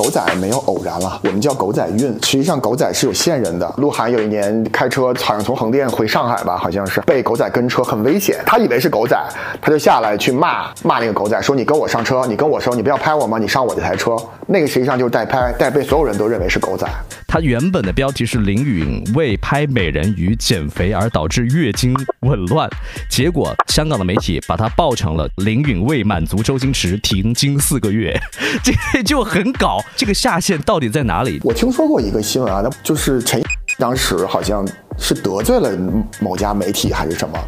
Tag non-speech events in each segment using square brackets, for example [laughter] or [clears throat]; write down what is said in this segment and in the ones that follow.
狗仔没有偶然了，我们叫狗仔运。实际上，狗仔是有线人的。鹿晗有一年开车，好像从横店回上海吧，好像是被狗仔跟车，很危险。他以为是狗仔，他就下来去骂骂那个狗仔，说你跟我上车，你跟我说你不要拍我吗？你上我这台车。那个实际上就是代拍，代被所有人都认为是狗仔。他原本的标题是林允为拍美人鱼减肥而导致月经紊乱，结果香港的媒体把他报成了林允为满足周星驰停经四个月，[laughs] 这就很搞。这个下限到底在哪里？我听说过一个新闻啊，那就是陈当时好像是得罪了某家媒体还是什么，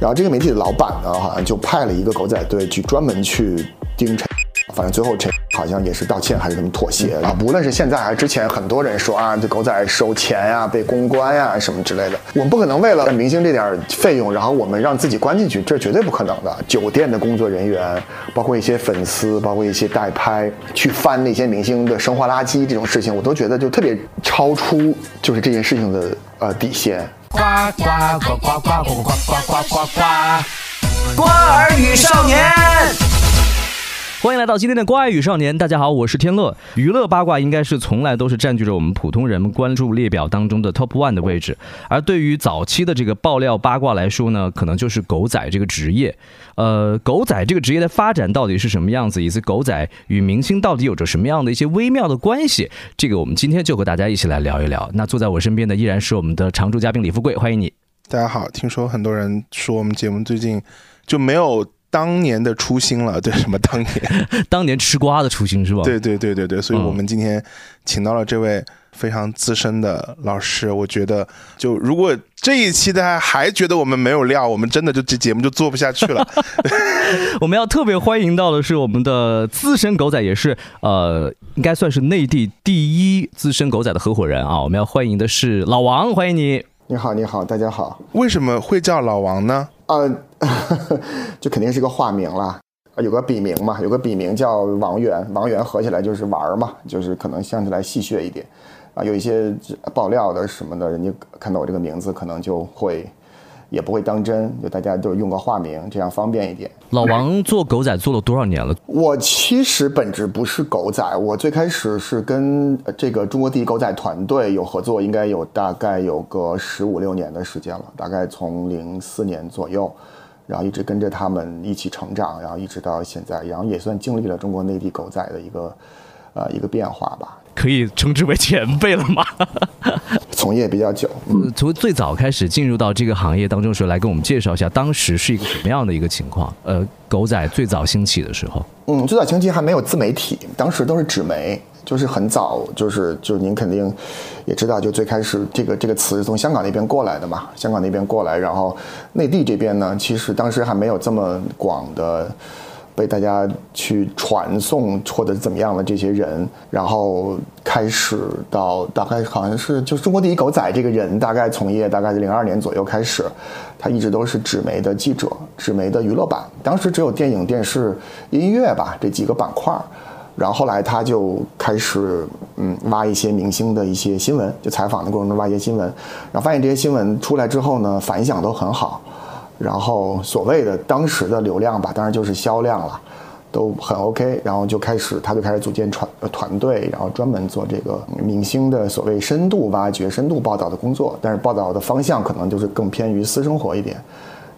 然后这个媒体的老板呢，好像就派了一个狗仔队去专门去盯陈。反正最后陈好像也是道歉还是什么妥协啊？无论是现在还是之前，很多人说啊，这狗仔收钱呀、被公关呀什么之类的。我们不可能为了明星这点费用，然后我们让自己关进去，这绝对不可能的。酒店的工作人员，包括一些粉丝，包括一些代拍，去翻那些明星的生活垃圾这种事情，我都觉得就特别超出就是这件事情的呃底线。呱呱呱呱呱呱呱呱呱呱呱！瓜儿与少年。欢迎来到今天的《关爱与少年》，大家好，我是天乐。娱乐八卦应该是从来都是占据着我们普通人关注列表当中的 top one 的位置，而对于早期的这个爆料八卦来说呢，可能就是狗仔这个职业。呃，狗仔这个职业的发展到底是什么样子，以及狗仔与明星到底有着什么样的一些微妙的关系，这个我们今天就和大家一起来聊一聊。那坐在我身边的依然是我们的常驻嘉宾李富贵，欢迎你。大家好，听说很多人说我们节目最近就没有。当年的初心了，[laughs] 对什么当年？[laughs] 当年吃瓜的初心是吧？对对对对对，所以我们今天请到了这位非常资深的老师。我觉得，就如果这一期大家还觉得我们没有料，我们真的就这节目就做不下去了。[laughs] 我们要特别欢迎到的是我们的资深狗仔，也是呃，应该算是内地第一资深狗仔的合伙人啊。我们要欢迎的是老王，欢迎你。你好，你好，大家好。为什么会叫老王呢？呃，[laughs] 就肯定是个化名了，有个笔名嘛，有个笔名叫王源，王源合起来就是玩儿嘛，就是可能相起来戏谑一点，啊，有一些爆料的什么的，人家看到我这个名字，可能就会。也不会当真，就大家都用个化名，这样方便一点。老王做狗仔做了多少年了？我其实本质不是狗仔，我最开始是跟这个中国第一狗仔团队有合作，应该有大概有个十五六年的时间了，大概从零四年左右，然后一直跟着他们一起成长，然后一直到现在，然后也算经历了中国内地狗仔的一个呃一个变化吧。可以称之为前辈了吗？[laughs] 从业比较久，从最早开始进入到这个行业当中时候，来跟我们介绍一下当时是一个什么样的一个情况？呃，狗仔最早兴起的时候，嗯，最早兴起还没有自媒体，当时都是纸媒，就是很早，就是就您肯定也知道，就最开始这个这个词是从香港那边过来的嘛，香港那边过来，然后内地这边呢，其实当时还没有这么广的。被大家去传送或者怎么样的这些人，然后开始到大概好像是就是中国第一狗仔这个人，大概从业大概是零二年左右开始，他一直都是纸媒的记者，纸媒的娱乐版，当时只有电影、电视、音乐吧这几个板块儿然后后来他就开始嗯挖一些明星的一些新闻，就采访的过程中挖一些新闻，然后发现这些新闻出来之后呢，反响都很好。然后所谓的当时的流量吧，当然就是销量了，都很 OK。然后就开始，他就开始组建团团队，然后专门做这个明星的所谓深度挖掘、深度报道的工作。但是报道的方向可能就是更偏于私生活一点。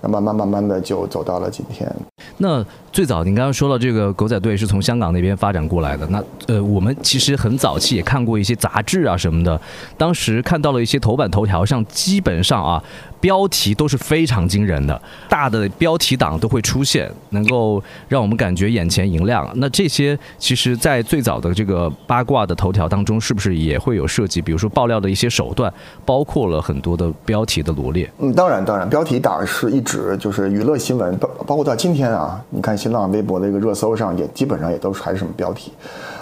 那慢慢慢慢的就走到了今天。那最早您刚刚说到这个狗仔队是从香港那边发展过来的。那呃，我们其实很早期也看过一些杂志啊什么的，当时看到了一些头版头条上，基本上啊。标题都是非常惊人的，大的标题党都会出现，能够让我们感觉眼前一亮。那这些其实，在最早的这个八卦的头条当中，是不是也会有涉及？比如说爆料的一些手段，包括了很多的标题的罗列。嗯，当然，当然，标题党是一直就是娱乐新闻，包包括到今天啊，你看新新浪微博的一个热搜上，也基本上也都是还是什么标题，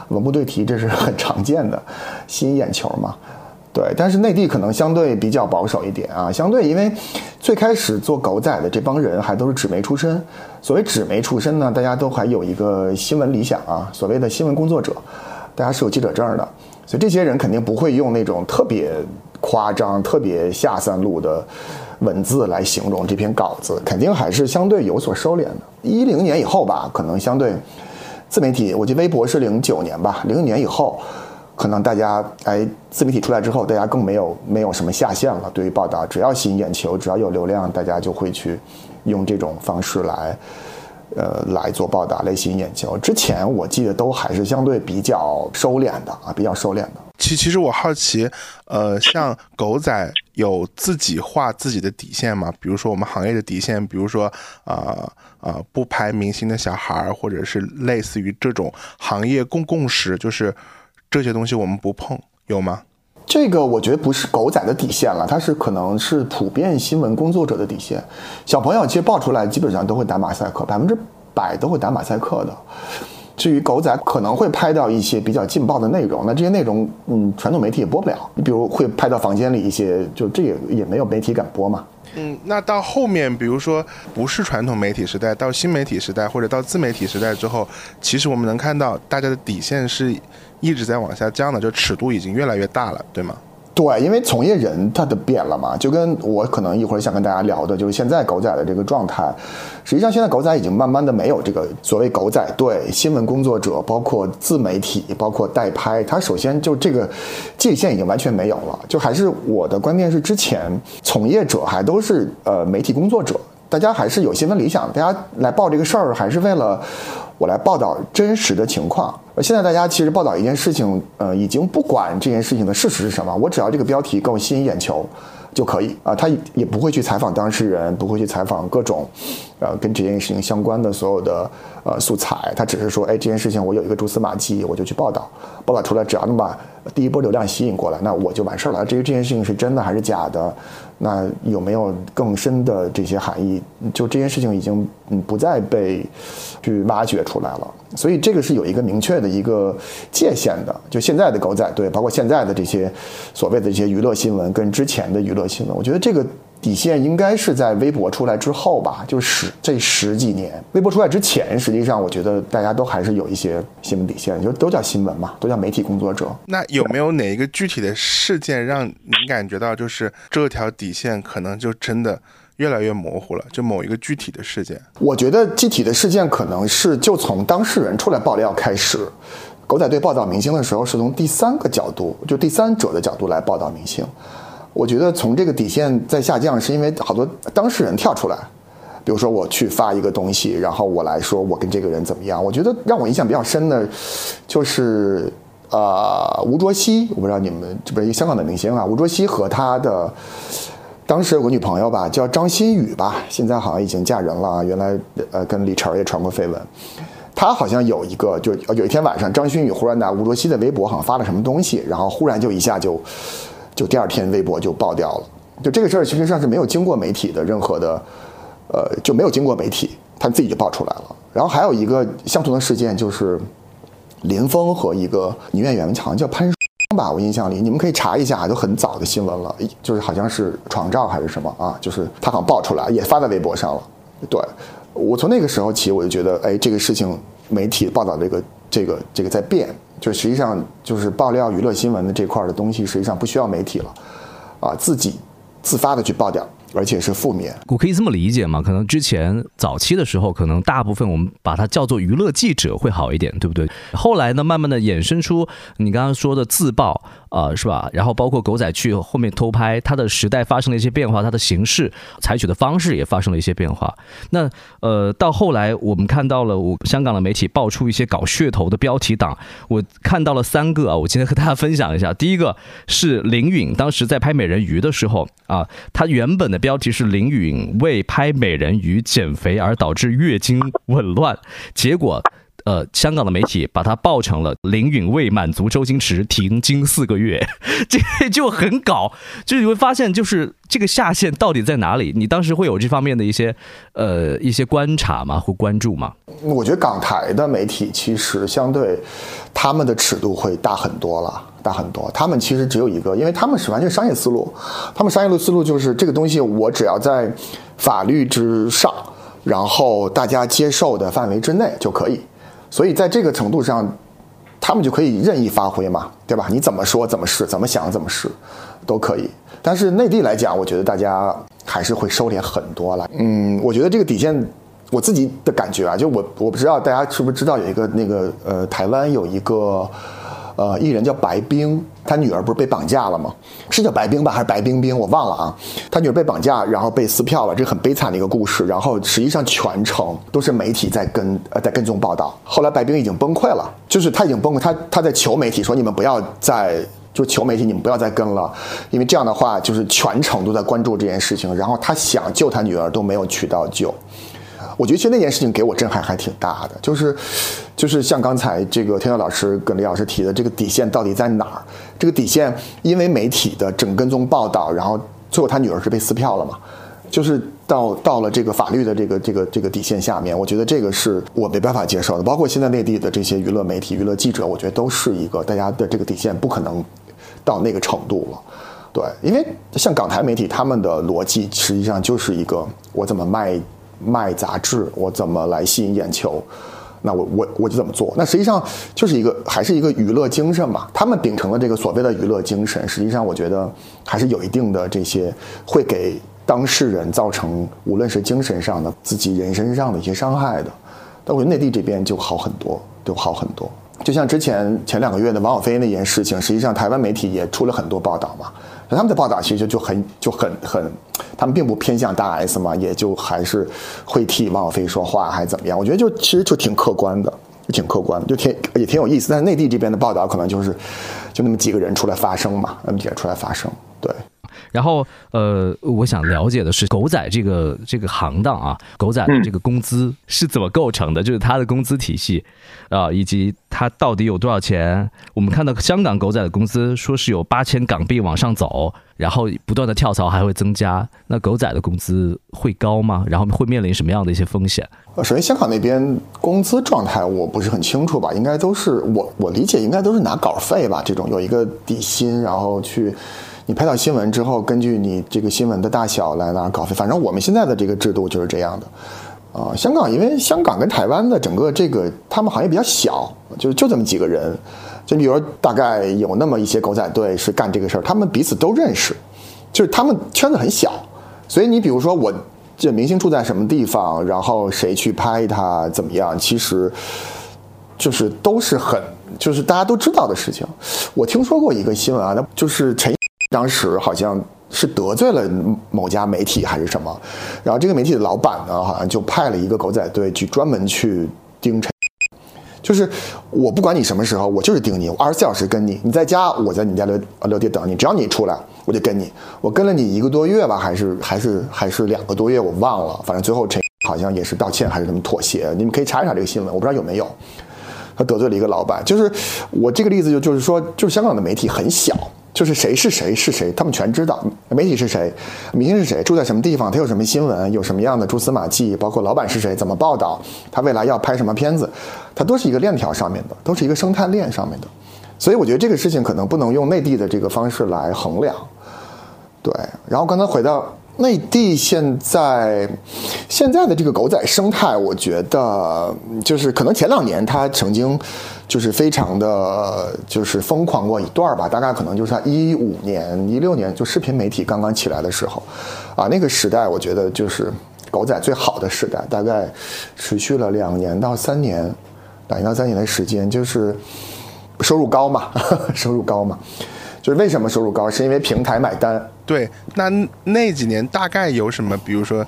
文不对题，这是很常见的，吸引眼球嘛。对，但是内地可能相对比较保守一点啊，相对因为最开始做狗仔的这帮人还都是纸媒出身。所谓纸媒出身呢，大家都还有一个新闻理想啊，所谓的新闻工作者，大家是有记者证的，所以这些人肯定不会用那种特别夸张、特别下三路的文字来形容这篇稿子，肯定还是相对有所收敛的。一零年以后吧，可能相对自媒体，我记得微博是零九年吧，零九年以后，可能大家哎，自媒体出来之后，大家更没有没有什么下限了。对于报道，只要吸引眼球，只要有流量，大家就会去用这种方式来。呃，来做报道，来吸引眼球。之前我记得都还是相对比较收敛的啊，比较收敛的。其其实我好奇，呃，像狗仔有自己画自己的底线吗？比如说我们行业的底线，比如说啊啊，不拍明星的小孩儿，或者是类似于这种行业共共识，就是这些东西我们不碰，有吗？这个我觉得不是狗仔的底线了，它是可能是普遍新闻工作者的底线。小朋友其实爆出来基本上都会打马赛克，百分之百都会打马赛克的。至于狗仔可能会拍到一些比较劲爆的内容，那这些内容嗯，传统媒体也播不了。你比如会拍到房间里一些，就这也也没有媒体敢播嘛。嗯，那到后面，比如说不是传统媒体时代，到新媒体时代或者到自媒体时代之后，其实我们能看到大家的底线是。一直在往下降的，就尺度已经越来越大了，对吗？对，因为从业人他的变了嘛，就跟我可能一会儿想跟大家聊的，就是现在狗仔的这个状态。实际上，现在狗仔已经慢慢的没有这个所谓狗仔对新闻工作者，包括自媒体，包括代拍，他首先就这个界限已经完全没有了。就还是我的观念是，之前从业者还都是呃媒体工作者，大家还是有新闻理想，大家来报这个事儿还是为了。我来报道真实的情况。现在大家其实报道一件事情，呃，已经不管这件事情的事实是什么，我只要这个标题够吸引眼球。就可以啊，他也不会去采访当事人，不会去采访各种，呃，跟这件事情相关的所有的呃素材。他只是说，哎，这件事情我有一个蛛丝马迹，我就去报道，报道出来，只要能把第一波流量吸引过来，那我就完事儿了。至于这件事情是真的还是假的，那有没有更深的这些含义，就这件事情已经嗯不再被去挖掘出来了。所以这个是有一个明确的一个界限的。就现在的狗仔对，包括现在的这些所谓的这些娱乐新闻，跟之前的娱乐新闻，我觉得这个底线应该是在微博出来之后吧，就十这十几年。微博出来之前，实际上我觉得大家都还是有一些新闻底线，就都叫新闻嘛，都叫媒体工作者。那有没有哪一个具体的事件让您感觉到，就是这条底线可能就真的？越来越模糊了，就某一个具体的事件。我觉得具体的事件可能是就从当事人出来爆料开始。狗仔队报道明星的时候，是从第三个角度，就第三者的角度来报道明星。我觉得从这个底线在下降，是因为好多当事人跳出来，比如说我去发一个东西，然后我来说我跟这个人怎么样。我觉得让我印象比较深的，就是啊吴卓羲，我不知道你们这不是一个香港的明星啊，吴卓羲和他的。当时有个女朋友吧，叫张馨予吧，现在好像已经嫁人了。原来呃跟李晨也传过绯闻。他好像有一个，就有一天晚上，张馨予忽然拿吴卓羲的微博好像发了什么东西，然后忽然就一下就，就第二天微博就爆掉了。就这个事儿，其实上是没有经过媒体的任何的，呃就没有经过媒体，他自己就爆出来了。然后还有一个相同的事件，就是林峰和一个女演员，好像叫潘。吧，我印象里，你们可以查一下，就很早的新闻了，就是好像是床照还是什么啊，就是他好像爆出来，也发在微博上了。对，我从那个时候起，我就觉得，哎，这个事情媒体报道这个这个这个在变，就实际上就是爆料娱乐新闻的这块的东西，实际上不需要媒体了，啊，自己自发的去爆掉。而且是负面，我可以这么理解吗？可能之前早期的时候，可能大部分我们把它叫做娱乐记者会好一点，对不对？后来呢，慢慢的衍生出你刚刚说的自曝。啊，是吧？然后包括狗仔去后面偷拍，它的时代发生了一些变化，它的形式采取的方式也发生了一些变化。那呃，到后来我们看到了，我香港的媒体爆出一些搞噱头的标题党，我看到了三个啊，我今天和大家分享一下。第一个是林允，当时在拍美人鱼的时候啊，他原本的标题是林允为拍美人鱼减肥而导致月经紊乱，结果。呃，香港的媒体把它报成了林允为满足周星驰停经四个月，这就很搞。就你会发现，就是这个下限到底在哪里？你当时会有这方面的一些呃一些观察吗？或关注吗？我觉得港台的媒体其实相对他们的尺度会大很多了，大很多。他们其实只有一个，因为他们是完全商业思路，他们商业的思路就是这个东西，我只要在法律之上，然后大家接受的范围之内就可以。所以在这个程度上，他们就可以任意发挥嘛，对吧？你怎么说怎么是，怎么想怎么是，都可以。但是内地来讲，我觉得大家还是会收敛很多了。嗯，我觉得这个底线我自己的感觉啊，就我我不知道大家是不是知道有一个那个呃，台湾有一个呃艺人叫白冰，他女儿不是被绑架了吗？是叫白冰吧，还是白冰冰？我忘了啊。他女儿被绑架，然后被撕票了，这很悲惨的一个故事。然后实际上全程都是媒体在跟呃在跟踪报道。后来白冰已经崩溃了，就是他已经崩溃，他他在求媒体说你们不要再就求媒体你们不要再跟了，因为这样的话就是全程都在关注这件事情。然后他想救他女儿都没有渠道救。我觉得其实那件事情给我震撼还挺大的，就是，就是像刚才这个天佑老师跟李老师提的，这个底线到底在哪儿？这个底线因为媒体的整跟踪报道，然后最后他女儿是被撕票了嘛？就是到到了这个法律的这个这个这个底线下面，我觉得这个是我没办法接受的。包括现在内地的这些娱乐媒体、娱乐记者，我觉得都是一个大家的这个底线不可能到那个程度了。对，因为像港台媒体他们的逻辑实际上就是一个我怎么卖。卖杂志，我怎么来吸引眼球？那我我我就怎么做？那实际上就是一个还是一个娱乐精神嘛。他们秉承了这个所谓的娱乐精神，实际上我觉得还是有一定的这些会给当事人造成无论是精神上的、自己人身上的一些伤害的。但我觉得内地这边就好很多，就好很多。就像之前前两个月的王小飞那件事情，实际上台湾媒体也出了很多报道嘛。他们的报道其实就很就很很，他们并不偏向大 S 嘛，也就还是会替王小菲说话，还是怎么样？我觉得就其实就挺客观的，就挺客观，就挺也挺有意思。但是内地这边的报道可能就是就那么几个人出来发声嘛，那么几个人出来发声，对。然后，呃，我想了解的是狗仔这个这个行当啊，狗仔的这个工资是怎么构成的？就是他的工资体系啊，以及他到底有多少钱？我们看到香港狗仔的工资说是有八千港币往上走，然后不断的跳槽还会增加。那狗仔的工资会高吗？然后会面临什么样的一些风险？呃，首先香港那边工资状态我不是很清楚吧，应该都是我我理解应该都是拿稿费吧，这种有一个底薪，然后去。你拍到新闻之后，根据你这个新闻的大小来拿稿费。反正我们现在的这个制度就是这样的。啊，香港因为香港跟台湾的整个这个他们行业比较小，就就这么几个人。就比如大概有那么一些狗仔队是干这个事儿，他们彼此都认识，就是他们圈子很小。所以你比如说我这明星住在什么地方，然后谁去拍他怎么样，其实就是都是很就是大家都知道的事情。我听说过一个新闻啊，那就是陈。当时好像是得罪了某家媒体还是什么，然后这个媒体的老板呢，好像就派了一个狗仔队去专门去盯陈，就是我不管你什么时候，我就是盯你，我二十四小时跟你，你在家我在你家留留地等你，只要你出来我就跟你，我跟了你一个多月吧，还是还是还是两个多月，我忘了，反正最后陈好像也是道歉还是怎么妥协，你们可以查一查这个新闻，我不知道有没有，他得罪了一个老板，就是我这个例子就就是说，就是香港的媒体很小。就是谁是谁是谁，他们全知道。媒体是谁，明星是谁，住在什么地方，他有什么新闻，有什么样的蛛丝马迹，包括老板是谁，怎么报道，他未来要拍什么片子，它都是一个链条上面的，都是一个生态链上面的。所以我觉得这个事情可能不能用内地的这个方式来衡量。对，然后刚才回到。内地现在现在的这个狗仔生态，我觉得就是可能前两年它曾经就是非常的就是疯狂过一段吧，大概可能就是在一五年、一六年就视频媒体刚刚起来的时候，啊，那个时代我觉得就是狗仔最好的时代，大概持续了两年到三年，两年到三年的时间，就是收入高嘛，[laughs] 收入高嘛，就是为什么收入高，是因为平台买单。对，那那几年大概有什么？比如说，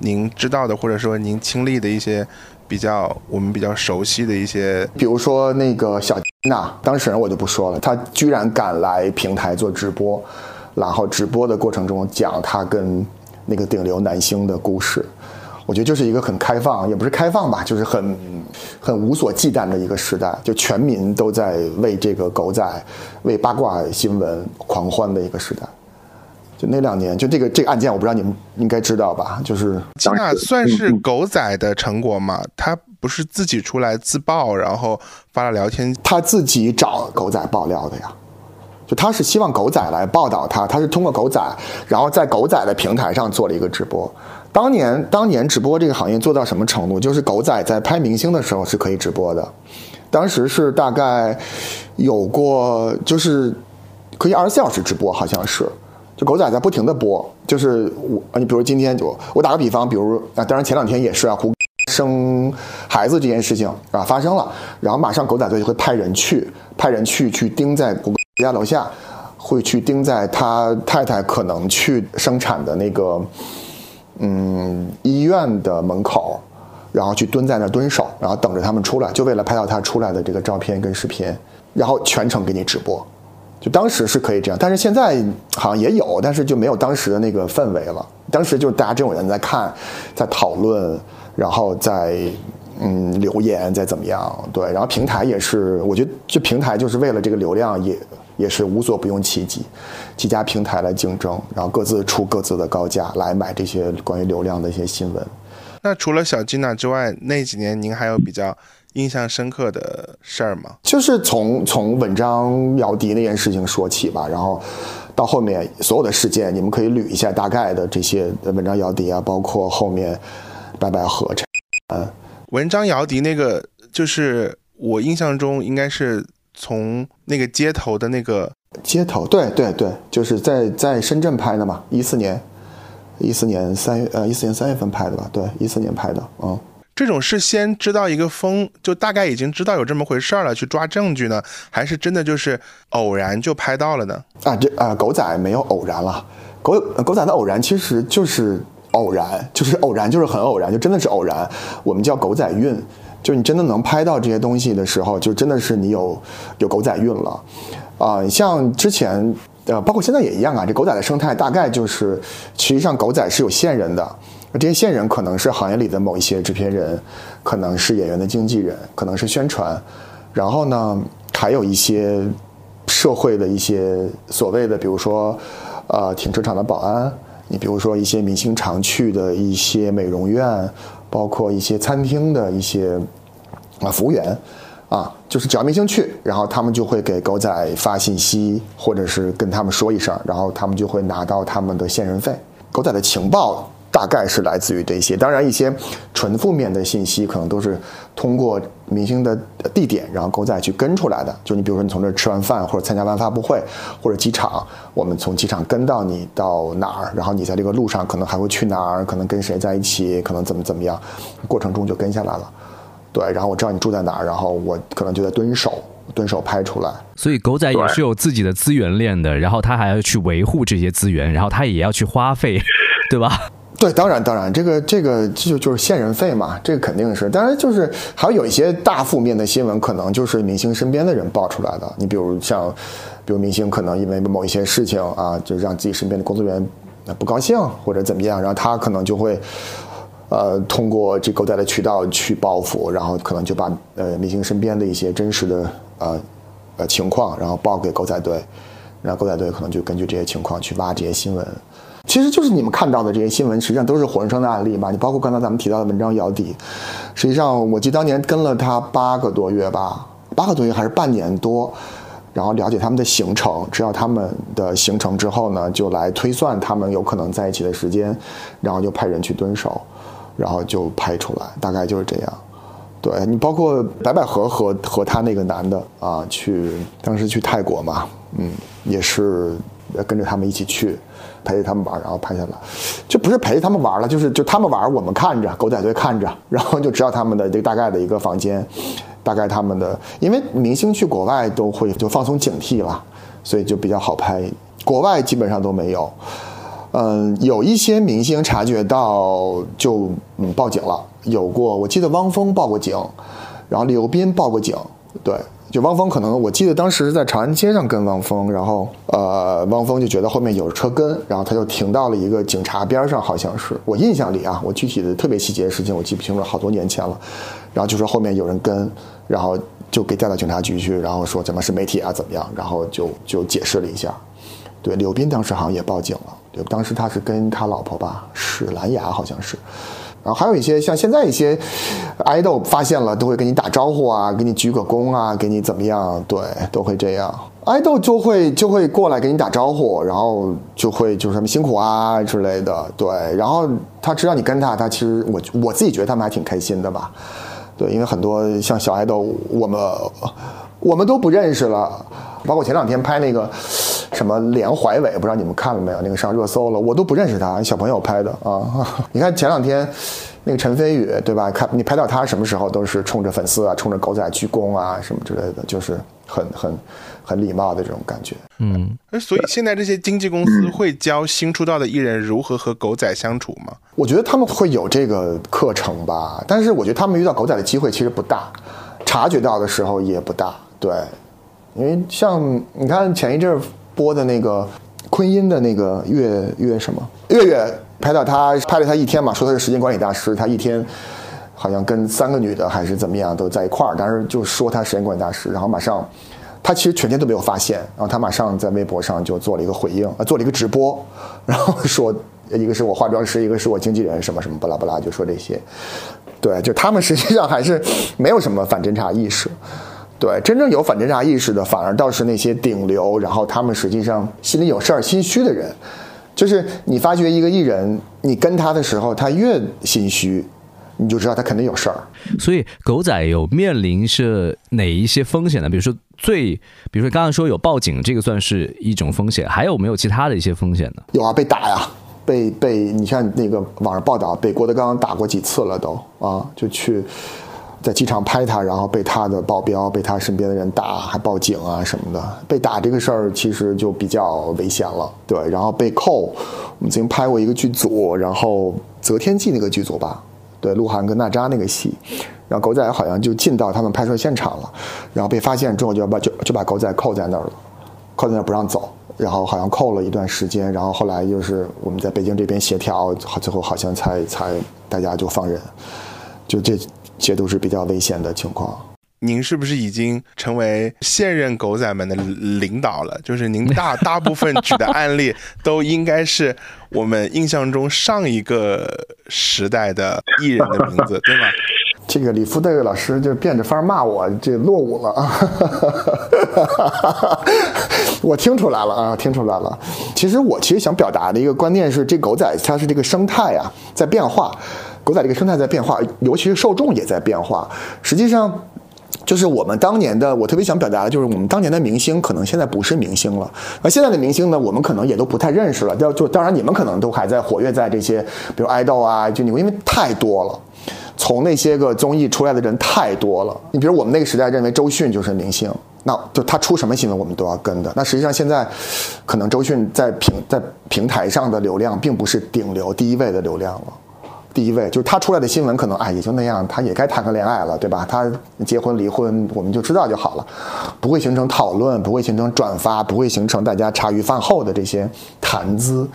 您知道的，或者说您亲历的一些比较我们比较熟悉的一些，比如说那个小娜，当事人我就不说了，他居然敢来平台做直播，然后直播的过程中讲他跟那个顶流男星的故事，我觉得就是一个很开放，也不是开放吧，就是很很无所忌惮的一个时代，就全民都在为这个狗仔、为八卦新闻狂欢的一个时代。就那两年，就这个这个案件，我不知道你们应该知道吧？就是那算是狗仔的成果吗？他不是自己出来自曝，然后发了聊天，他自己找狗仔爆料的呀。就他是希望狗仔来报道他，他是通过狗仔，然后在狗仔的平台上做了一个直播。当年当年直播这个行业做到什么程度？就是狗仔在拍明星的时候是可以直播的，当时是大概有过，就是可以二十四小时直播，好像是。就狗仔在不停的播，就是我啊，你比如今天就我打个比方，比如啊，当然前两天也是啊，胡 [laughs] 生孩子这件事情啊发生了，然后马上狗仔队就会派人去，派人去去盯在 [laughs] 谷歌 [laughs] 家楼下，会去盯在他太太可能去生产的那个嗯医院的门口，然后去蹲在那儿蹲守，然后等着他们出来，就为了拍到他出来的这个照片跟视频，然后全程给你直播。就当时是可以这样，但是现在好像也有，但是就没有当时的那个氛围了。当时就是大家这种人在看，在讨论，然后在嗯留言，在怎么样？对，然后平台也是，我觉得就平台就是为了这个流量，也也是无所不用其极，几家平台来竞争，然后各自出各自的高价来买这些关于流量的一些新闻。那除了小金娜之外，那几年您还有比较？印象深刻的事儿吗？就是从从文章姚笛那件事情说起吧，然后到后面所有的事件，你们可以捋一下大概的这些文章姚笛啊，包括后面白百合这，嗯，文章姚笛那个，就是我印象中应该是从那个街头的那个街头，对对对，就是在在深圳拍的嘛，一四年一四年三月呃一四年三月份拍的吧，对，一四年拍的，嗯。这种是先知道一个风，就大概已经知道有这么回事儿了，去抓证据呢，还是真的就是偶然就拍到了呢？啊，这啊，狗仔没有偶然了，狗狗仔的偶然其实就是偶然，就是偶然，就是很偶然，就真的是偶然。我们叫狗仔运，就你真的能拍到这些东西的时候，就真的是你有有狗仔运了。啊，像之前呃，包括现在也一样啊，这狗仔的生态大概就是，实际上狗仔是有线人的。这些线人可能是行业里的某一些制片人，可能是演员的经纪人，可能是宣传，然后呢，还有一些社会的一些所谓的，比如说，呃，停车场的保安，你比如说一些明星常去的一些美容院，包括一些餐厅的一些啊服务员，啊，就是只要明星去，然后他们就会给狗仔发信息，或者是跟他们说一声，然后他们就会拿到他们的线人费。狗仔的情报。大概是来自于这些，当然一些纯负面的信息可能都是通过明星的地点，然后狗仔去跟出来的。就你比如说你从这吃完饭，或者参加完发布会，或者机场，我们从机场跟到你到哪儿，然后你在这个路上可能还会去哪儿，可能跟谁在一起，可能怎么怎么样，过程中就跟下来了。对，然后我知道你住在哪儿，然后我可能就在蹲守，蹲守拍出来。所以狗仔也是有自己的资源链的，然后他还要去维护这些资源，然后他也要去花费，[laughs] 对吧？对，当然，当然，这个这个就就是线人费嘛，这个肯定是。当然，就是还有一些大负面的新闻，可能就是明星身边的人爆出来的。你比如像，比如明星可能因为某一些事情啊，就让自己身边的工作人员不高兴或者怎么样，然后他可能就会，呃，通过这狗仔的渠道去报复，然后可能就把呃明星身边的一些真实的呃呃情况，然后报给狗仔队，然后狗仔队可能就根据这些情况去挖这些新闻。其实就是你们看到的这些新闻，实际上都是活生生的案例嘛。你包括刚才咱们提到的文章姚笛，实际上我记得当年跟了他八个多月吧，八个多月还是半年多，然后了解他们的行程，知道他们的行程之后呢，就来推算他们有可能在一起的时间，然后就派人去蹲守，然后就拍出来，大概就是这样。对你包括白百合和和他那个男的啊，去当时去泰国嘛，嗯，也是跟着他们一起去。陪着他们玩，然后拍下来，就不是陪他们玩了，就是就他们玩，我们看着，狗仔队看着，然后就知道他们的这个大概的一个房间，大概他们的，因为明星去国外都会就放松警惕了，所以就比较好拍。国外基本上都没有，嗯，有一些明星察觉到就嗯报警了，有过，我记得汪峰报过警，然后刘斌报过警，对。就汪峰可能，我记得当时在长安街上跟汪峰，然后呃，汪峰就觉得后面有车跟，然后他就停到了一个警察边上，好像是我印象里啊，我具体的特别细节的事情我记不清楚，好多年前了。然后就说后面有人跟，然后就给带到警察局去，然后说怎么是媒体啊怎么样，然后就就解释了一下。对，刘斌当时好像也报警了，当时他是跟他老婆吧，史兰芽好像是。然后还有一些像现在一些爱豆发现了都会给你打招呼啊，给你鞠个躬啊，给你怎么样？对，都会这样。爱豆就会就会过来给你打招呼，然后就会就是什么辛苦啊之类的。对，然后他知道你跟他，他其实我我自己觉得他们还挺开心的吧。对，因为很多像小爱豆，我们我们都不认识了，包括前两天拍那个。什么连怀伟，不知道你们看了没有？那个上热搜了，我都不认识他，小朋友拍的啊。[laughs] 你看前两天那个陈飞宇，对吧？看你拍到他什么时候都是冲着粉丝啊，冲着狗仔鞠躬啊，什么之类的，就是很很很礼貌的这种感觉。嗯，所以现在这些经纪公司会教新出道的艺人如何和狗仔相处吗？我觉得他们会有这个课程吧，但是我觉得他们遇到狗仔的机会其实不大，察觉到的时候也不大。对，因为像你看前一阵播的那个昆音的那个月月什么月月。拍到他拍了他一天嘛，说他是时间管理大师，他一天好像跟三个女的还是怎么样都在一块儿，但是就说他时间管理大师，然后马上他其实全天都没有发现，然后他马上在微博上就做了一个回应，呃，做了一个直播，然后说一个是我化妆师，一个是我经纪人，什么什么巴拉巴拉，就说这些，对，就他们实际上还是没有什么反侦查意识，对，真正有反侦查意识的反而倒是那些顶流，然后他们实际上心里有事儿、心虚的人。就是你发觉一个艺人，你跟他的时候，他越心虚，你就知道他肯定有事儿。所以狗仔有面临是哪一些风险呢？比如说最，比如说刚刚说有报警，这个算是一种风险，还有没有其他的一些风险呢？有啊，被打呀，被被你像那个网上报道，被郭德纲打过几次了都啊，就去。在机场拍他，然后被他的保镖、被他身边的人打，还报警啊什么的。被打这个事儿其实就比较危险了，对。然后被扣，我们曾经拍过一个剧组，然后《择天记》那个剧组吧，对，鹿晗跟娜扎那个戏，然后狗仔好像就进到他们拍摄现场了，然后被发现之后就要把就就把狗仔扣在那儿了，扣在那儿不让走，然后好像扣了一段时间，然后后来就是我们在北京这边协调，最后好像才才大家就放人，就这。这都是比较危险的情况。您是不是已经成为现任狗仔们的领导了？[laughs] 就是您大大部分举的案例都应该是我们印象中上一个时代的艺人的名字，对吗？[laughs] 这个李福德老师就变着法骂我，这落伍了啊！[laughs] 我听出来了啊，听出来了。其实我其实想表达的一个观念是，这狗仔它是这个生态啊在变化。狗仔这个生态在变化，尤其是受众也在变化。实际上，就是我们当年的，我特别想表达的就是，我们当年的明星可能现在不是明星了。而现在的明星呢，我们可能也都不太认识了。就就当然，你们可能都还在活跃在这些，比如爱豆啊，就你们因为太多了，从那些个综艺出来的人太多了。你比如我们那个时代认为周迅就是明星，那就他出什么新闻我们都要跟的。那实际上现在，可能周迅在平在平台上的流量并不是顶流第一位的流量了。第一位就是他出来的新闻，可能哎也就那样，他也该谈个恋爱了，对吧？他结婚离婚，我们就知道就好了，不会形成讨论，不会形成转发，不会形成大家茶余饭后的这些谈资，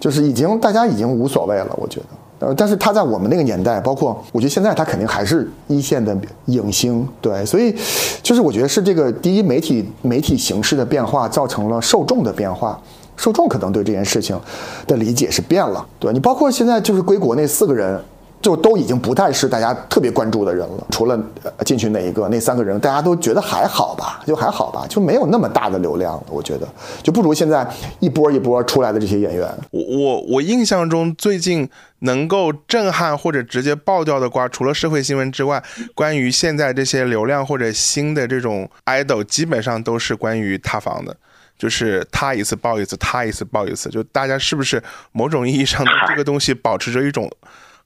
就是已经大家已经无所谓了，我觉得。呃，但是他在我们那个年代，包括我觉得现在他肯定还是一线的影星，对，所以就是我觉得是这个第一媒体媒体形式的变化造成了受众的变化。受众可能对这件事情的理解是变了，对你包括现在就是归国那四个人，就都已经不再是大家特别关注的人了。除了进去那一个，那三个人大家都觉得还好吧，就还好吧，就没有那么大的流量了。我觉得就不如现在一波一波出来的这些演员。我我我印象中最近能够震撼或者直接爆掉的瓜，除了社会新闻之外，关于现在这些流量或者新的这种 idol，基本上都是关于塌房的。就是他一次爆一次，他一次爆一次，就大家是不是某种意义上对这个东西保持着一种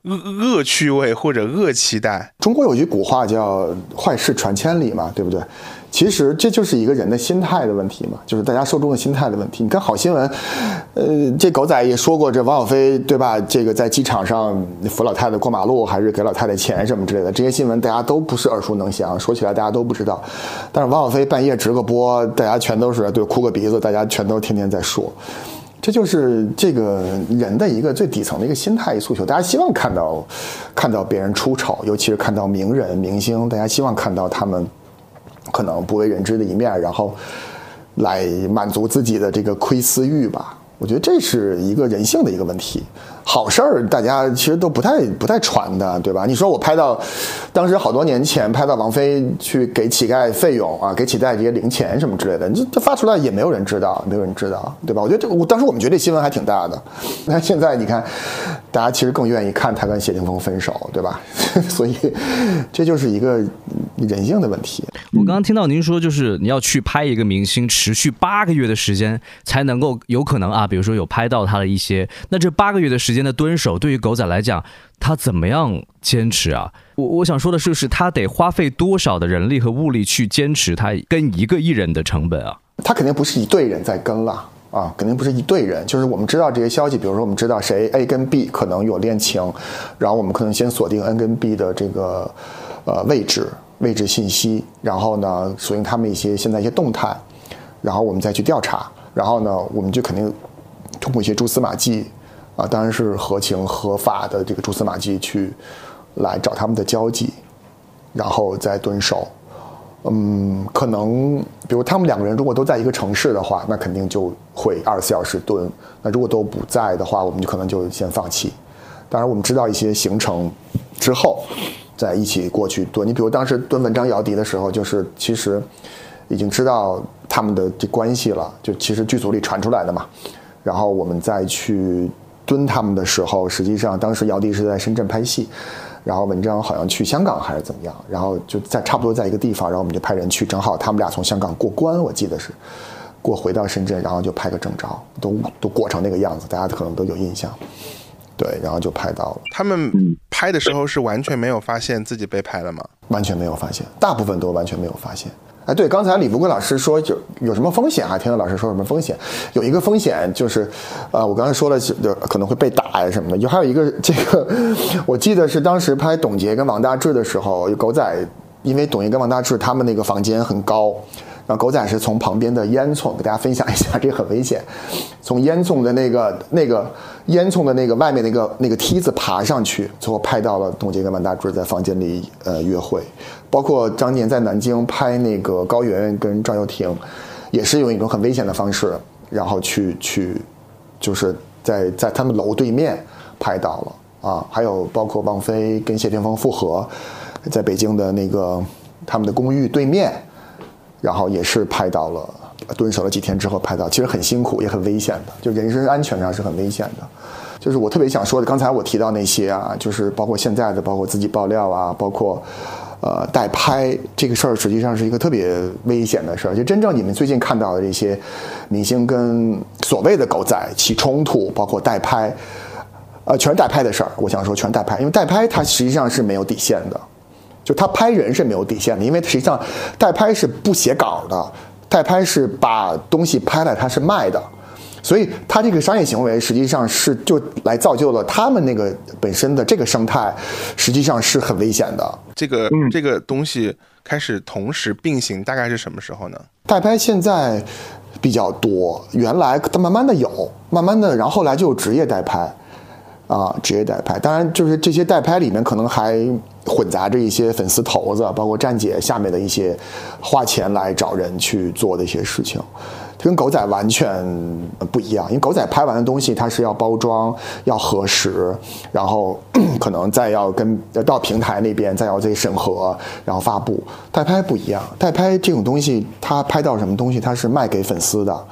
恶恶趣味或者恶期待？中国有句古话叫“坏事传千里”嘛，对不对？其实这就是一个人的心态的问题嘛，就是大家受众的心态的问题。你看好新闻，呃，这狗仔也说过，这王小飞对吧？这个在机场上扶老太太过马路，还是给老太太钱什么之类的，这些新闻大家都不是耳熟能详，说起来大家都不知道。但是王小飞半夜直个播，大家全都是对哭个鼻子，大家全都天天在说，这就是这个人的一个最底层的一个心态诉求。大家希望看到看到别人出丑，尤其是看到名人明星，大家希望看到他们。可能不为人知的一面，然后来满足自己的这个窥私欲吧。我觉得这是一个人性的一个问题。好事儿大家其实都不太不太传的，对吧？你说我拍到，当时好多年前拍到王菲去给乞丐费用啊，给乞丐这些零钱什么之类的，这这发出来也没有人知道，没有人知道，对吧？我觉得这个，我当时我们觉得这新闻还挺大的。那现在你看，[laughs] 大家其实更愿意看他跟谢霆锋分手，对吧？所以这就是一个人性的问题。我刚刚听到您说，就是你要去拍一个明星，持续八个月的时间才能够有可能啊，比如说有拍到他的一些，那这八个月的时。时间的蹲守，对于狗仔来讲，他怎么样坚持啊？我我想说的是，是他得花费多少的人力和物力去坚持他跟一个艺人的成本啊？他肯定不是一队人在跟了啊，肯定不是一队人。就是我们知道这些消息，比如说我们知道谁 A 跟 B 可能有恋情，然后我们可能先锁定 N 跟 B 的这个呃位置位置信息，然后呢锁定他们一些现在一些动态，然后我们再去调查，然后呢我们就肯定通过一些蛛丝马迹啊，当然是合情合法的这个蛛丝马迹去来找他们的交集，然后再蹲守。嗯，可能比如他们两个人如果都在一个城市的话，那肯定就会二十四小时蹲。那如果都不在的话，我们就可能就先放弃。当然，我们知道一些行程之后，再一起过去蹲。你比如当时蹲文章姚笛的时候，就是其实已经知道他们的这关系了，就其实剧组里传出来的嘛。然后我们再去蹲他们的时候，实际上当时姚笛是在深圳拍戏。然后文章好像去香港还是怎么样，然后就在差不多在一个地方，然后我们就派人去，正好他们俩从香港过关，我记得是过回到深圳，然后就拍个正着，都都过成那个样子，大家可能都有印象。对，然后就拍到了。他们拍的时候是完全没有发现自己被拍了吗？完全没有发现，大部分都完全没有发现。哎，对，刚才李福贵老师说就有什么风险啊？听到老师说什么风险？有一个风险就是，呃，我刚才说了，就可能会被打呀什么的。就还有一个，这个我记得是当时拍董洁跟王大治的时候，有狗仔，因为董洁跟王大治他们那个房间很高。然后狗仔是从旁边的烟囱，给大家分享一下，这很危险。从烟囱的那个、那个烟囱的那个外面那个那个梯子爬上去，最后拍到了董洁跟王大治在房间里呃约会。包括当年在南京拍那个高圆圆跟赵又廷，也是用一种很危险的方式，然后去去，就是在在他们楼对面拍到了啊。还有包括王菲跟谢霆锋复合，在北京的那个他们的公寓对面。然后也是拍到了，蹲守了几天之后拍到，其实很辛苦也很危险的，就人身安全上是很危险的。就是我特别想说的，刚才我提到那些啊，就是包括现在的，包括自己爆料啊，包括呃代拍这个事儿，实际上是一个特别危险的事儿。就真正你们最近看到的这些明星跟所谓的狗仔起冲突，包括代拍，呃，全是代拍的事儿。我想说全代拍，因为代拍它实际上是没有底线的。就他拍人是没有底线的，因为实际上代拍是不写稿的，代拍是把东西拍了，他是卖的，所以他这个商业行为实际上是就来造就了他们那个本身的这个生态，实际上是很危险的。这个这个东西开始同时并行，大概是什么时候呢？代拍现在比较多，原来它慢慢的有，慢慢的，然后后来就有职业代拍。啊，职业代拍，当然就是这些代拍里面可能还混杂着一些粉丝头子，包括站姐下面的一些花钱来找人去做的一些事情，它跟狗仔完全不一样。因为狗仔拍完的东西，它是要包装、要核实，然后 [clears throat] 可能再要跟到平台那边再要再审核，然后发布。代拍不一样，代拍这种东西，它拍到什么东西，它是卖给粉丝的。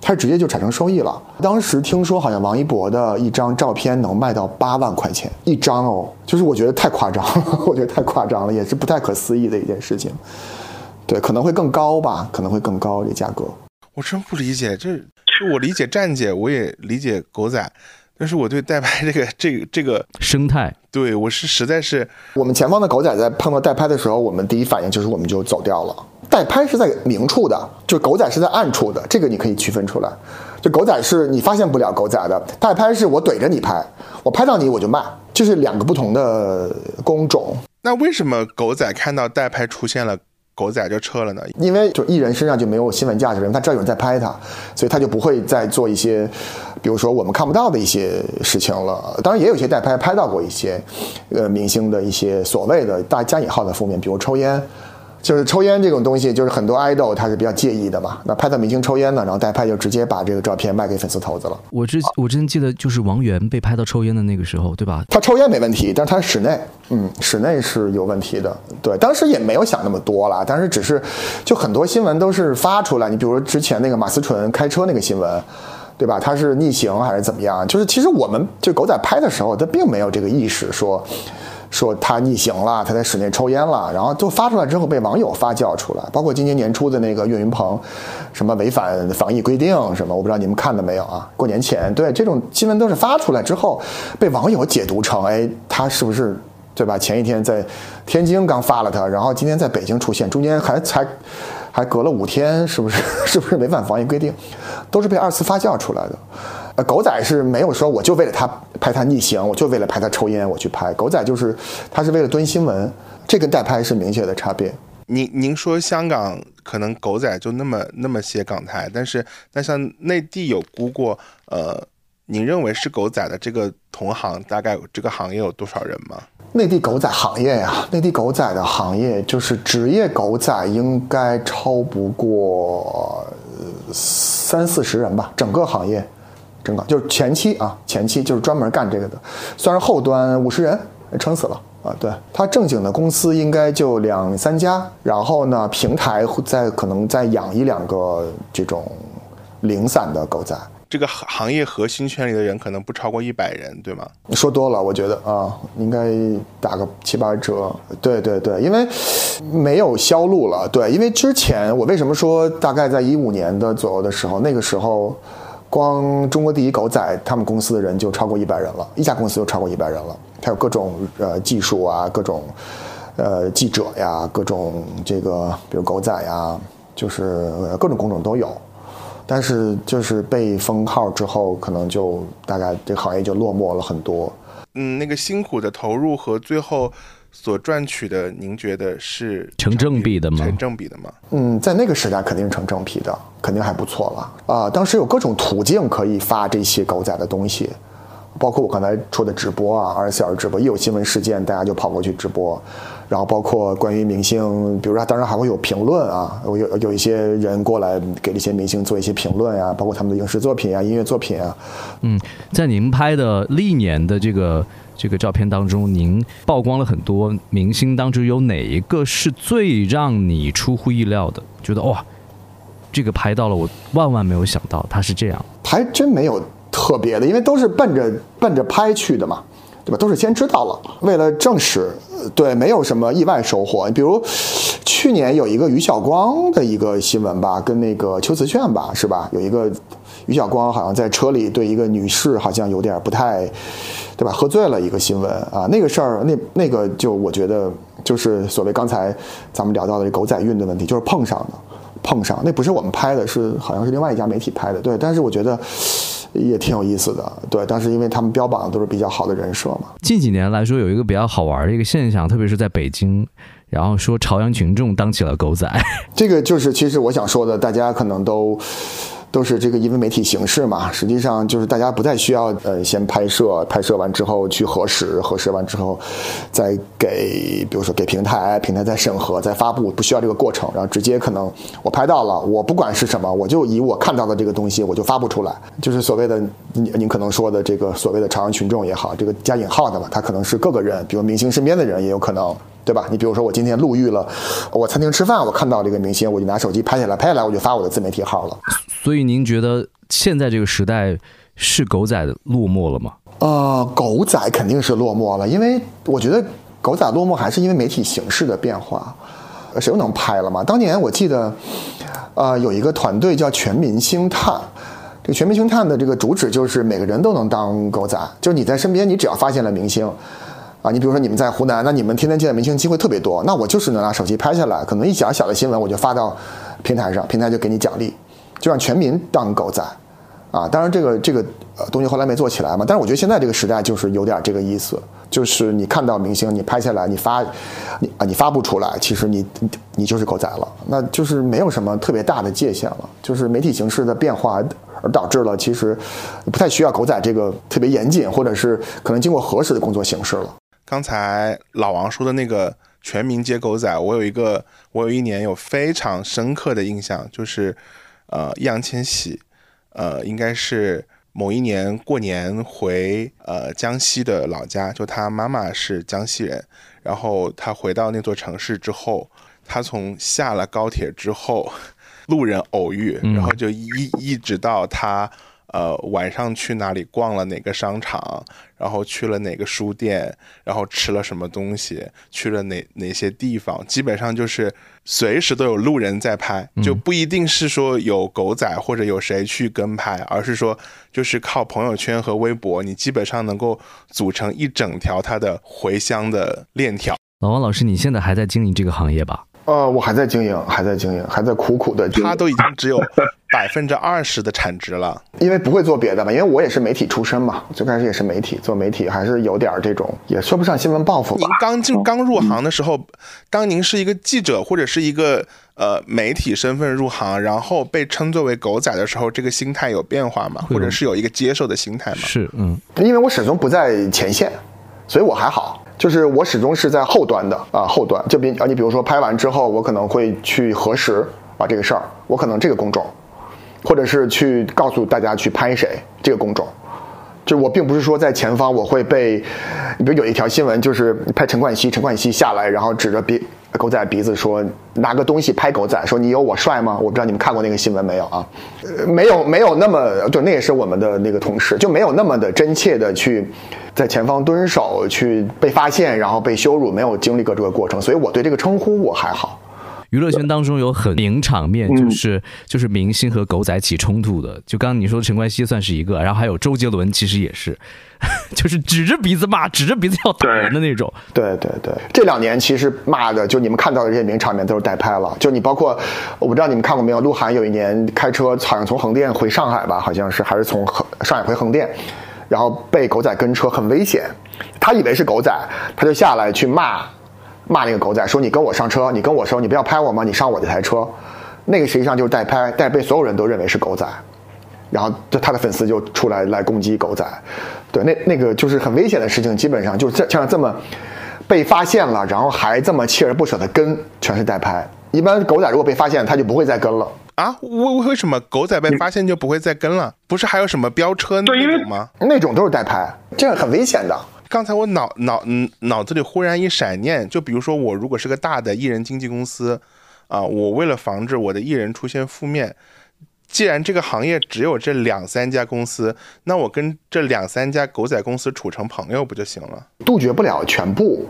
他直接就产生收益了。当时听说好像王一博的一张照片能卖到八万块钱一张哦，就是我觉得太夸张了，[laughs] 我觉得太夸张了，也是不太可思议的一件事情。对，可能会更高吧，可能会更高这价格。我真不理解，这我理解站姐，我也理解狗仔，但是我对代拍这个这个这个生态，对我是实在是，我们前方的狗仔在碰到代拍的时候，我们第一反应就是我们就走掉了。代拍是在明处的，就狗仔是在暗处的，这个你可以区分出来。就狗仔是你发现不了狗仔的，代拍是我怼着你拍，我拍到你我就卖，就是两个不同的工种。那为什么狗仔看到代拍出现了，狗仔就撤了呢？因为就艺人身上就没有新闻价值，他知道有人在拍他，所以他就不会再做一些，比如说我们看不到的一些事情了。当然也有些代拍拍到过一些，呃，明星的一些所谓的大加引号的负面，比如抽烟。就是抽烟这种东西，就是很多 idol 他是比较介意的嘛。那拍到明星抽烟呢，然后代拍就直接把这个照片卖给粉丝头子了。我之我之前记得就是王源被拍到抽烟的那个时候，对吧？他抽烟没问题，但是他室内，嗯，室内是有问题的。对，当时也没有想那么多了，当时只是就很多新闻都是发出来。你比如说之前那个马思纯开车那个新闻，对吧？他是逆行还是怎么样？就是其实我们就狗仔拍的时候，他并没有这个意识说。说说他逆行了，他在室内抽烟了，然后就发出来之后被网友发酵出来，包括今年年初的那个岳云鹏，什么违反防疫规定什么，我不知道你们看了没有啊？过年前对这种新闻都是发出来之后，被网友解读成，哎，他是不是对吧？前一天在天津刚发了他，然后今天在北京出现，中间还才还隔了五天，是不是 [laughs] 是不是违反防疫规定？都是被二次发酵出来的。呃，狗仔是没有说我就为了他拍他逆行，我就为了拍他抽烟我去拍。狗仔就是他是为了蹲新闻，这跟代拍是明显的差别。您您说香港可能狗仔就那么那么些港台，但是那像内地有估过，呃，您认为是狗仔的这个同行大概这个行业有多少人吗？内地狗仔行业呀，内地狗仔的行业就是职业狗仔应该超不过三四十人吧，整个行业。整个就是前期啊，前期就是专门干这个的，算是后端五十人撑死了啊。对他正经的公司应该就两三家，然后呢，平台再可能再养一两个这种零散的狗仔。这个行业核心圈里的人可能不超过一百人，对吗？说多了，我觉得啊，应该打个七八折。对对对，因为没有销路了。对，因为之前我为什么说大概在一五年的左右的时候，那个时候。光中国第一狗仔他们公司的人就超过一百人了，一家公司就超过一百人了。还有各种呃技术啊，各种呃记者呀，各种这个比如狗仔呀，就是各种工种都有。但是就是被封号之后，可能就大概这个行业就落寞了很多。嗯，那个辛苦的投入和最后。所赚取的，您觉得是成正比的吗？成正比的吗？嗯，在那个时代肯定是成正比的，肯定还不错了啊！当时有各种途径可以发这些狗仔的东西，包括我刚才说的直播啊，二十四小时直播，一有新闻事件，大家就跑过去直播。然后包括关于明星，比如说当然还会有评论啊，有有一些人过来给这些明星做一些评论啊，包括他们的影视作品啊、音乐作品啊。嗯，在您拍的历年的这个。这个照片当中，您曝光了很多明星，当中有哪一个是最让你出乎意料的？觉得哇，这个拍到了，我万万没有想到他是这样。还真没有特别的，因为都是奔着奔着拍去的嘛，对吧？都是先知道了，为了证实，对，没有什么意外收获。比如去年有一个于晓光的一个新闻吧，跟那个邱瓷炫吧，是吧？有一个于晓光好像在车里对一个女士好像有点不太。对吧？喝醉了一个新闻啊，那个事儿，那那个就我觉得就是所谓刚才咱们聊到的狗仔运的问题，就是碰上的，碰上那不是我们拍的，是好像是另外一家媒体拍的，对。但是我觉得也挺有意思的，对。但是因为他们标榜的都是比较好的人设嘛。近几年来说，有一个比较好玩的一个现象，特别是在北京，然后说朝阳群众当起了狗仔，这个就是其实我想说的，大家可能都。都是这个因为媒体形式嘛，实际上就是大家不再需要呃先拍摄，拍摄完之后去核实，核实完之后再给，比如说给平台，平台再审核再发布，不需要这个过程，然后直接可能我拍到了，我不管是什么，我就以我看到的这个东西我就发布出来，就是所谓的您您可能说的这个所谓的朝阳群众也好，这个加引号的嘛，他可能是各个人，比如明星身边的人也有可能。对吧？你比如说，我今天路遇了，我餐厅吃饭，我看到这个明星，我就拿手机拍下来，拍下来我就发我的自媒体号了。所以您觉得现在这个时代是狗仔落寞了吗？呃，狗仔肯定是落寞了，因为我觉得狗仔落寞还是因为媒体形式的变化。谁又能拍了吗？当年我记得，呃，有一个团队叫全民星探，这个全民星探的这个主旨就是每个人都能当狗仔，就是你在身边，你只要发现了明星。啊，你比如说你们在湖南，那你们天天见明星机会特别多，那我就是能拿手机拍下来，可能一小小的新闻我就发到平台上，平台就给你奖励，就让全民当狗仔，啊，当然这个这个呃东西后来没做起来嘛，但是我觉得现在这个时代就是有点这个意思，就是你看到明星你拍下来你发，你啊你发布出来，其实你你就是狗仔了，那就是没有什么特别大的界限了，就是媒体形式的变化。而导致了，其实不太需要狗仔这个特别严谨，或者是可能经过核实的工作形式了。刚才老王说的那个全民皆狗仔，我有一个，我有一年有非常深刻的印象，就是，呃，易烊千玺，呃，应该是某一年过年回呃江西的老家，就他妈妈是江西人，然后他回到那座城市之后，他从下了高铁之后，路人偶遇，然后就一一直到他。呃晚上去哪里逛了哪个商场，然后去了哪个书店，然后吃了什么东西，去了哪哪些地方，基本上就是随时都有路人在拍，就不一定是说有狗仔或者有谁去跟拍，而是说就是靠朋友圈和微博，你基本上能够组成一整条它的回乡的链条。老王老师，你现在还在经营这个行业吧？呃，我还在经营，还在经营，还在苦苦的。他都已经只有 [laughs] 百分之二十的产值了，因为不会做别的嘛，因为我也是媒体出身嘛，最开始也是媒体，做媒体还是有点这种，也说不上新闻报复。您刚进刚入行的时候，当您是一个记者或者是一个呃媒体身份入行，然后被称作为狗仔的时候，这个心态有变化吗？或者是有一个接受的心态吗？是，嗯，因为我始终不在前线，所以我还好。就是我始终是在后端的啊，后端就比啊，你比如说拍完之后，我可能会去核实啊这个事儿，我可能这个工种，或者是去告诉大家去拍谁这个工种，就我并不是说在前方我会被，比如有一条新闻就是拍陈冠希，陈冠希下来然后指着鼻狗仔鼻子说拿个东西拍狗仔，说你有我帅吗？我不知道你们看过那个新闻没有啊？呃，没有没有那么就，那也是我们的那个同事，就没有那么的真切的去。在前方蹲守去被发现，然后被羞辱，没有经历过这个过程，所以我对这个称呼我还好。娱乐圈当中有很名场面，就是就是明星和狗仔起冲突的。就刚刚你说的陈冠希算是一个，然后还有周杰伦，其实也是，[laughs] 就是指着鼻子骂，指着鼻子要打人的那种。对对对，这两年其实骂的，就你们看到的这些名场面都是代拍了。就你包括，我不知道你们看过没有，鹿晗有一年开车好像从横店回上海吧，好像是还是从横上海回横店。然后被狗仔跟车很危险，他以为是狗仔，他就下来去骂，骂那个狗仔说：“你跟我上车，你跟我说你不要拍我吗？你上我这台车。”那个实际上就是代拍，但是被所有人都认为是狗仔，然后就他的粉丝就出来来攻击狗仔，对，那那个就是很危险的事情，基本上就这像这么被发现了，然后还这么锲而不舍的跟，全是代拍。一般狗仔如果被发现，他就不会再跟了。啊，为为什么狗仔被发现就不会再跟了？不是还有什么飙车那种吗？那种都是代拍，这样很危险的。刚才我脑脑嗯脑子里忽然一闪念，就比如说我如果是个大的艺人经纪公司，啊，我为了防止我的艺人出现负面，既然这个行业只有这两三家公司，那我跟这两三家狗仔公司处成朋友不就行了？杜绝不了全部，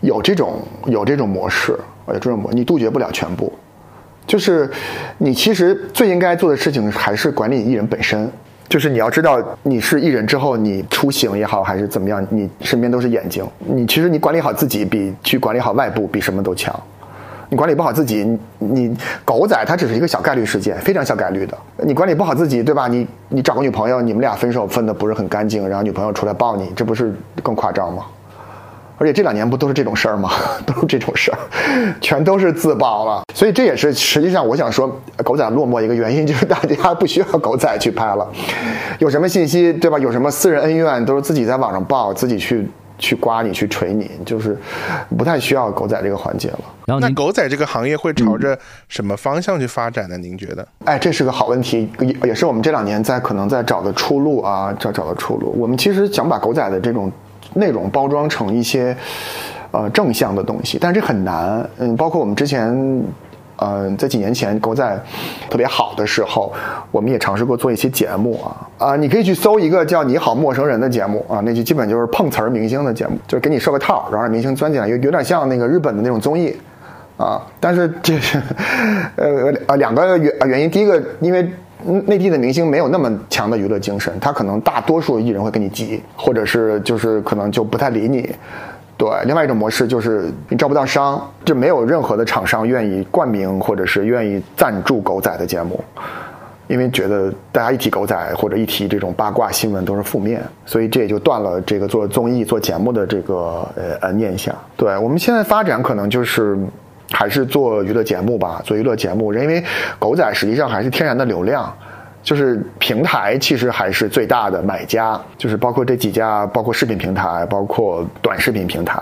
有这种有这种模式，有这种模，你杜绝不了全部。就是，你其实最应该做的事情还是管理艺人本身。就是你要知道，你是艺人之后，你出行也好，还是怎么样，你身边都是眼睛。你其实你管理好自己，比去管理好外部比什么都强。你管理不好自己，你狗仔它只是一个小概率事件，非常小概率的。你管理不好自己，对吧？你你找个女朋友，你们俩分手分的不是很干净，然后女朋友出来抱你，这不是更夸张吗？而且这两年不都是这种事儿吗？[laughs] 都是这种事儿，全都是自爆了。所以这也是实际上我想说，狗仔落寞一个原因就是大家不需要狗仔去拍了。有什么信息对吧？有什么私人恩怨都是自己在网上报，自己去去刮你去锤你，就是不太需要狗仔这个环节了。然后那狗仔这个行业会朝着什么方向去发展呢？您觉得？哎，这是个好问题，也也是我们这两年在可能在找的出路啊，找找的出路。我们其实想把狗仔的这种。内容包装成一些，呃正向的东西，但是这很难。嗯，包括我们之前，呃，在几年前狗仔特别好的时候，我们也尝试过做一些节目啊啊，你可以去搜一个叫《你好陌生人》的节目啊，那就基本就是碰瓷儿明星的节目，就是给你设个套，然后让明星钻进来，有有点像那个日本的那种综艺啊。但是这是 [laughs] 呃呃两个原原因，第一个因为。内地的明星没有那么强的娱乐精神，他可能大多数艺人会跟你急，或者是就是可能就不太理你。对，另外一种模式就是你招不到商，就没有任何的厂商愿意冠名或者是愿意赞助狗仔的节目，因为觉得大家一提狗仔或者一提这种八卦新闻都是负面，所以这也就断了这个做综艺做节目的这个呃呃念想。对我们现在发展可能就是。还是做娱乐节目吧，做娱乐节目，因为狗仔实际上还是天然的流量，就是平台其实还是最大的买家，就是包括这几家，包括视频平台，包括短视频平台，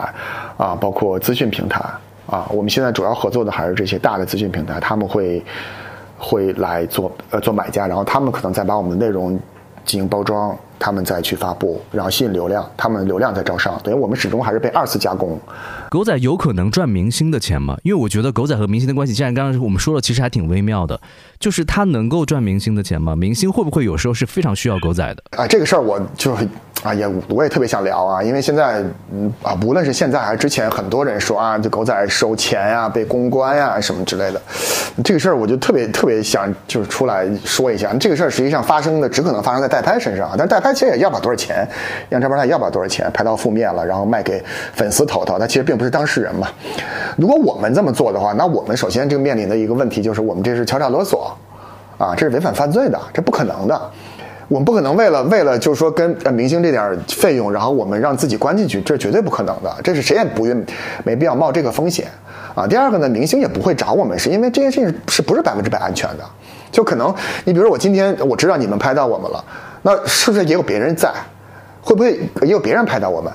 啊，包括资讯平台，啊，我们现在主要合作的还是这些大的资讯平台，他们会会来做呃做买家，然后他们可能再把我们的内容进行包装，他们再去发布，然后吸引流量，他们流量再招商，等于我们始终还是被二次加工。狗仔有可能赚明星的钱吗？因为我觉得狗仔和明星的关系，既然刚刚我们说了，其实还挺微妙的，就是他能够赚明星的钱吗？明星会不会有时候是非常需要狗仔的？啊，这个事儿我就是。啊，也我也特别想聊啊，因为现在，嗯啊，无论是现在还是之前，很多人说啊，这狗仔收钱呀，被公关呀什么之类的，这个事儿我就特别特别想就是出来说一下，这个事儿实际上发生的只可能发生在代拍身上，但是代拍其实也要不了多少钱，让这边他要不了多少钱，拍到负面了，然后卖给粉丝头头，他其实并不是当事人嘛。如果我们这么做的话，那我们首先这个面临的一个问题就是，我们这是敲诈勒索，啊，这是违反犯罪的，这不可能的。我们不可能为了为了就是说跟明星这点费用，然后我们让自己关进去，这是绝对不可能的。这是谁也不愿没必要冒这个风险啊。第二个呢，明星也不会找我们，是因为这件事情是不是百分之百安全的？就可能你比如说我今天我知道你们拍到我们了，那是不是也有别人在？会不会也有别人拍到我们？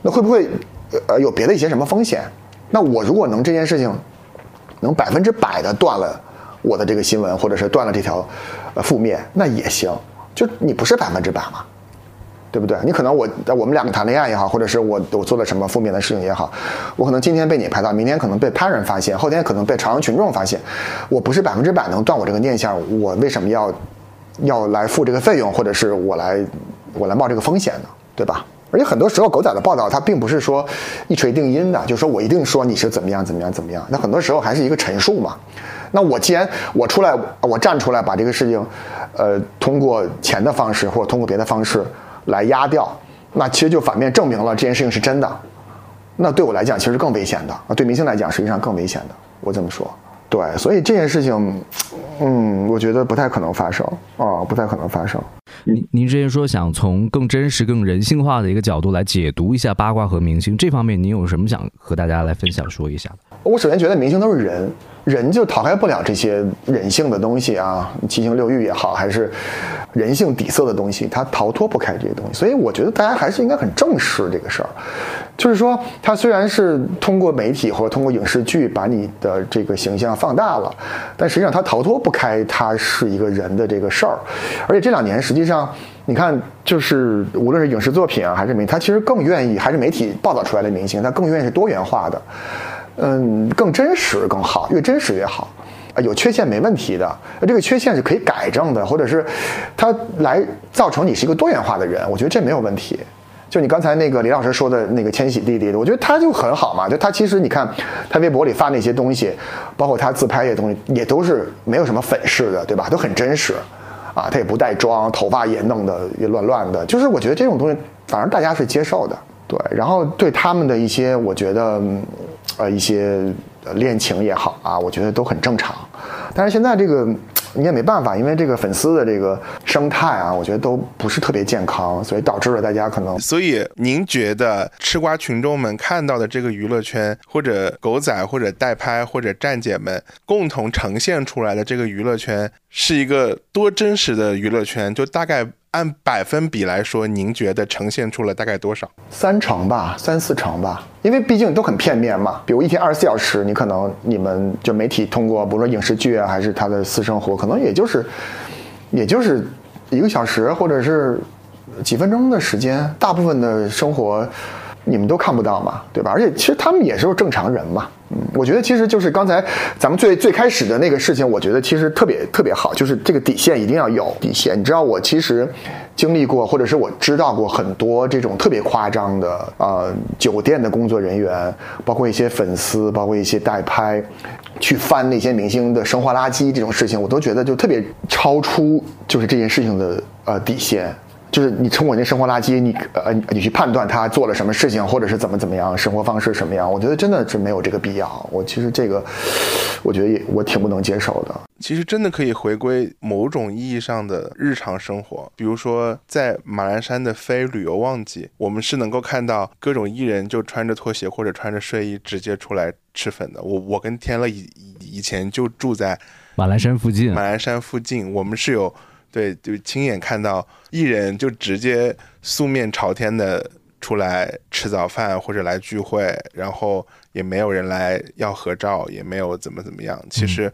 那会不会呃有别的一些什么风险？那我如果能这件事情能百分之百的断了我的这个新闻，或者是断了这条呃负面，那也行。就你不是百分之百嘛，对不对？你可能我我们两个谈恋爱也好，或者是我我做了什么负面的事情也好，我可能今天被你拍到，明天可能被他人发现，后天可能被朝阳群众发现。我不是百分之百能断我这个念想，我为什么要要来付这个费用，或者是我来我来冒这个风险呢？对吧？而且很多时候狗仔的报道，它并不是说一锤定音的，就是说我一定说你是怎么样怎么样怎么样。那很多时候还是一个陈述嘛。那我既然我出来，我站出来把这个事情，呃，通过钱的方式或者通过别的方式来压掉，那其实就反面证明了这件事情是真的。那对我来讲，其实更危险的；啊，对明星来讲，实际上更危险的。我这么说，对，所以这件事情，嗯，我觉得不太可能发生啊，不太可能发生。您您之前说想从更真实、更人性化的一个角度来解读一下八卦和明星这方面，您有什么想和大家来分享说一下的？我首先觉得明星都是人，人就逃开不了这些人性的东西啊，七情六欲也好，还是人性底色的东西，他逃脱不开这些东西。所以我觉得大家还是应该很正视这个事儿，就是说，他虽然是通过媒体或者通过影视剧把你的这个形象放大了，但实际上他逃脱不开他是一个人的这个事儿。而且这两年实际上，你看，就是无论是影视作品啊，还是媒，他其实更愿意，还是媒体报道出来的明星，他更愿意是多元化的。嗯，更真实更好，越真实越好。啊，有缺陷没问题的，这个缺陷是可以改正的，或者是它来造成你是一个多元化的人，我觉得这没有问题。就你刚才那个李老师说的那个千玺弟弟，我觉得他就很好嘛。就他其实你看，他微博里发那些东西，包括他自拍那些东西，也都是没有什么粉饰的，对吧？都很真实。啊，他也不带妆，头发也弄得也乱乱的，就是我觉得这种东西反而大家是接受的。对，然后对他们的一些，我觉得，呃，一些恋情也好啊，我觉得都很正常。但是现在这个你也没办法，因为这个粉丝的这个生态啊，我觉得都不是特别健康，所以导致了大家可能。所以您觉得吃瓜群众们看到的这个娱乐圈，或者狗仔，或者代拍，或者站姐们共同呈现出来的这个娱乐圈，是一个多真实的娱乐圈？就大概。按百分比来说，您觉得呈现出了大概多少？三成吧，三四成吧。因为毕竟都很片面嘛。比如一天二十四小时，你可能你们就媒体通过，比如说影视剧啊，还是他的私生活，可能也就是，也就是一个小时或者是几分钟的时间，大部分的生活你们都看不到嘛，对吧？而且其实他们也是正常人嘛。我觉得其实就是刚才咱们最最开始的那个事情，我觉得其实特别特别好，就是这个底线一定要有底线。你知道，我其实经历过，或者是我知道过很多这种特别夸张的呃酒店的工作人员，包括一些粉丝，包括一些代拍，去翻那些明星的生活垃圾这种事情，我都觉得就特别超出就是这件事情的呃底线。就是你从我那生活垃圾，你呃，你去判断他做了什么事情，或者是怎么怎么样，生活方式什么样？我觉得真的是没有这个必要。我其实这个，我觉得也我挺不能接受的。其实真的可以回归某种意义上的日常生活，比如说在马栏山的非旅游旺季，我们是能够看到各种艺人就穿着拖鞋或者穿着睡衣直接出来吃粉的。我我跟天乐以以前就住在马栏山附近，马栏山附近，我们是有。对，就亲眼看到艺人就直接素面朝天的出来吃早饭或者来聚会，然后也没有人来要合照，也没有怎么怎么样。其实，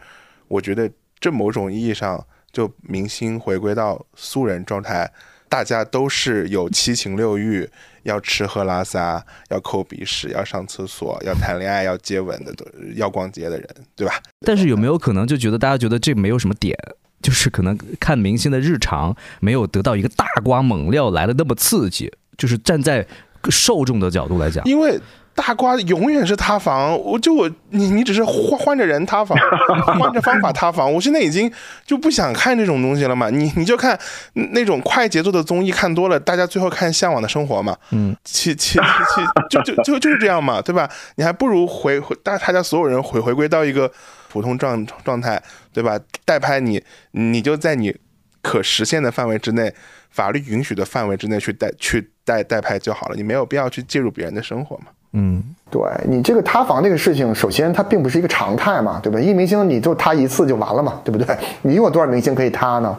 我觉得这某种意义上，就明星回归到素人状态。大家都是有七情六欲，要吃喝拉撒，要抠鼻屎，要上厕所，要谈恋爱，要接吻的，都要逛街的人，对吧？但是有没有可能就觉得大家觉得这没有什么点，就是可能看明星的日常没有得到一个大瓜猛料来的那么刺激，就是站在受众的角度来讲，因为。大瓜永远是塌房，我就我你你只是换换着人塌房，[laughs] 换着方法塌房。我现在已经就不想看这种东西了嘛。你你就看那种快节奏的综艺看多了，大家最后看《向往的生活》嘛。嗯，其其其就就就就是这样嘛，对吧？你还不如回回大大家所有人回回归到一个普通状状态，对吧？代拍你你就在你可实现的范围之内，法律允许的范围之内去代去代代拍就好了，你没有必要去介入别人的生活嘛。嗯，对你这个塌房这个事情，首先它并不是一个常态嘛，对吧？一明星你就塌一次就完了嘛，对不对？[laughs] 你有多少明星可以塌呢？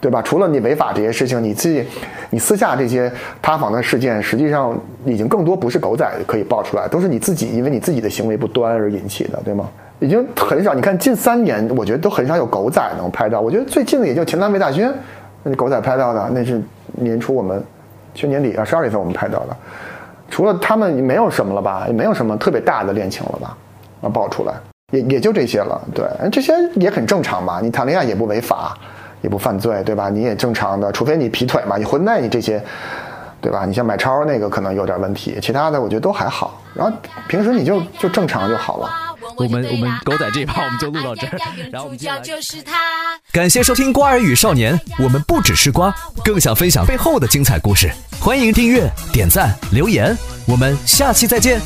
对吧？除了你违法这些事情，你自己你私下这些塌房的事件，实际上已经更多不是狗仔可以爆出来，都是你自己因为你自己的行为不端而引起的，对吗？已经很少，你看近三年，我觉得都很少有狗仔能拍到。我觉得最近的也就前南、魏大勋，那狗仔拍到的，那是年初我们去年底啊十二月份我们拍到的。除了他们没有什么了吧，也没有什么特别大的恋情了吧，啊，爆出来也也就这些了。对，这些也很正常吧。你谈恋爱也不违法，也不犯罪，对吧？你也正常的，除非你劈腿嘛，你婚内你这些，对吧？你像买超那个可能有点问题，其他的我觉得都还好。然后平时你就就正常就好了。我们我们狗仔这一趴我们就录到这儿，然后我们就是他感谢收听《瓜儿与少年》，我们不只是瓜，更想分享背后的精彩故事。欢迎订阅、点赞、留言，我们下期再见。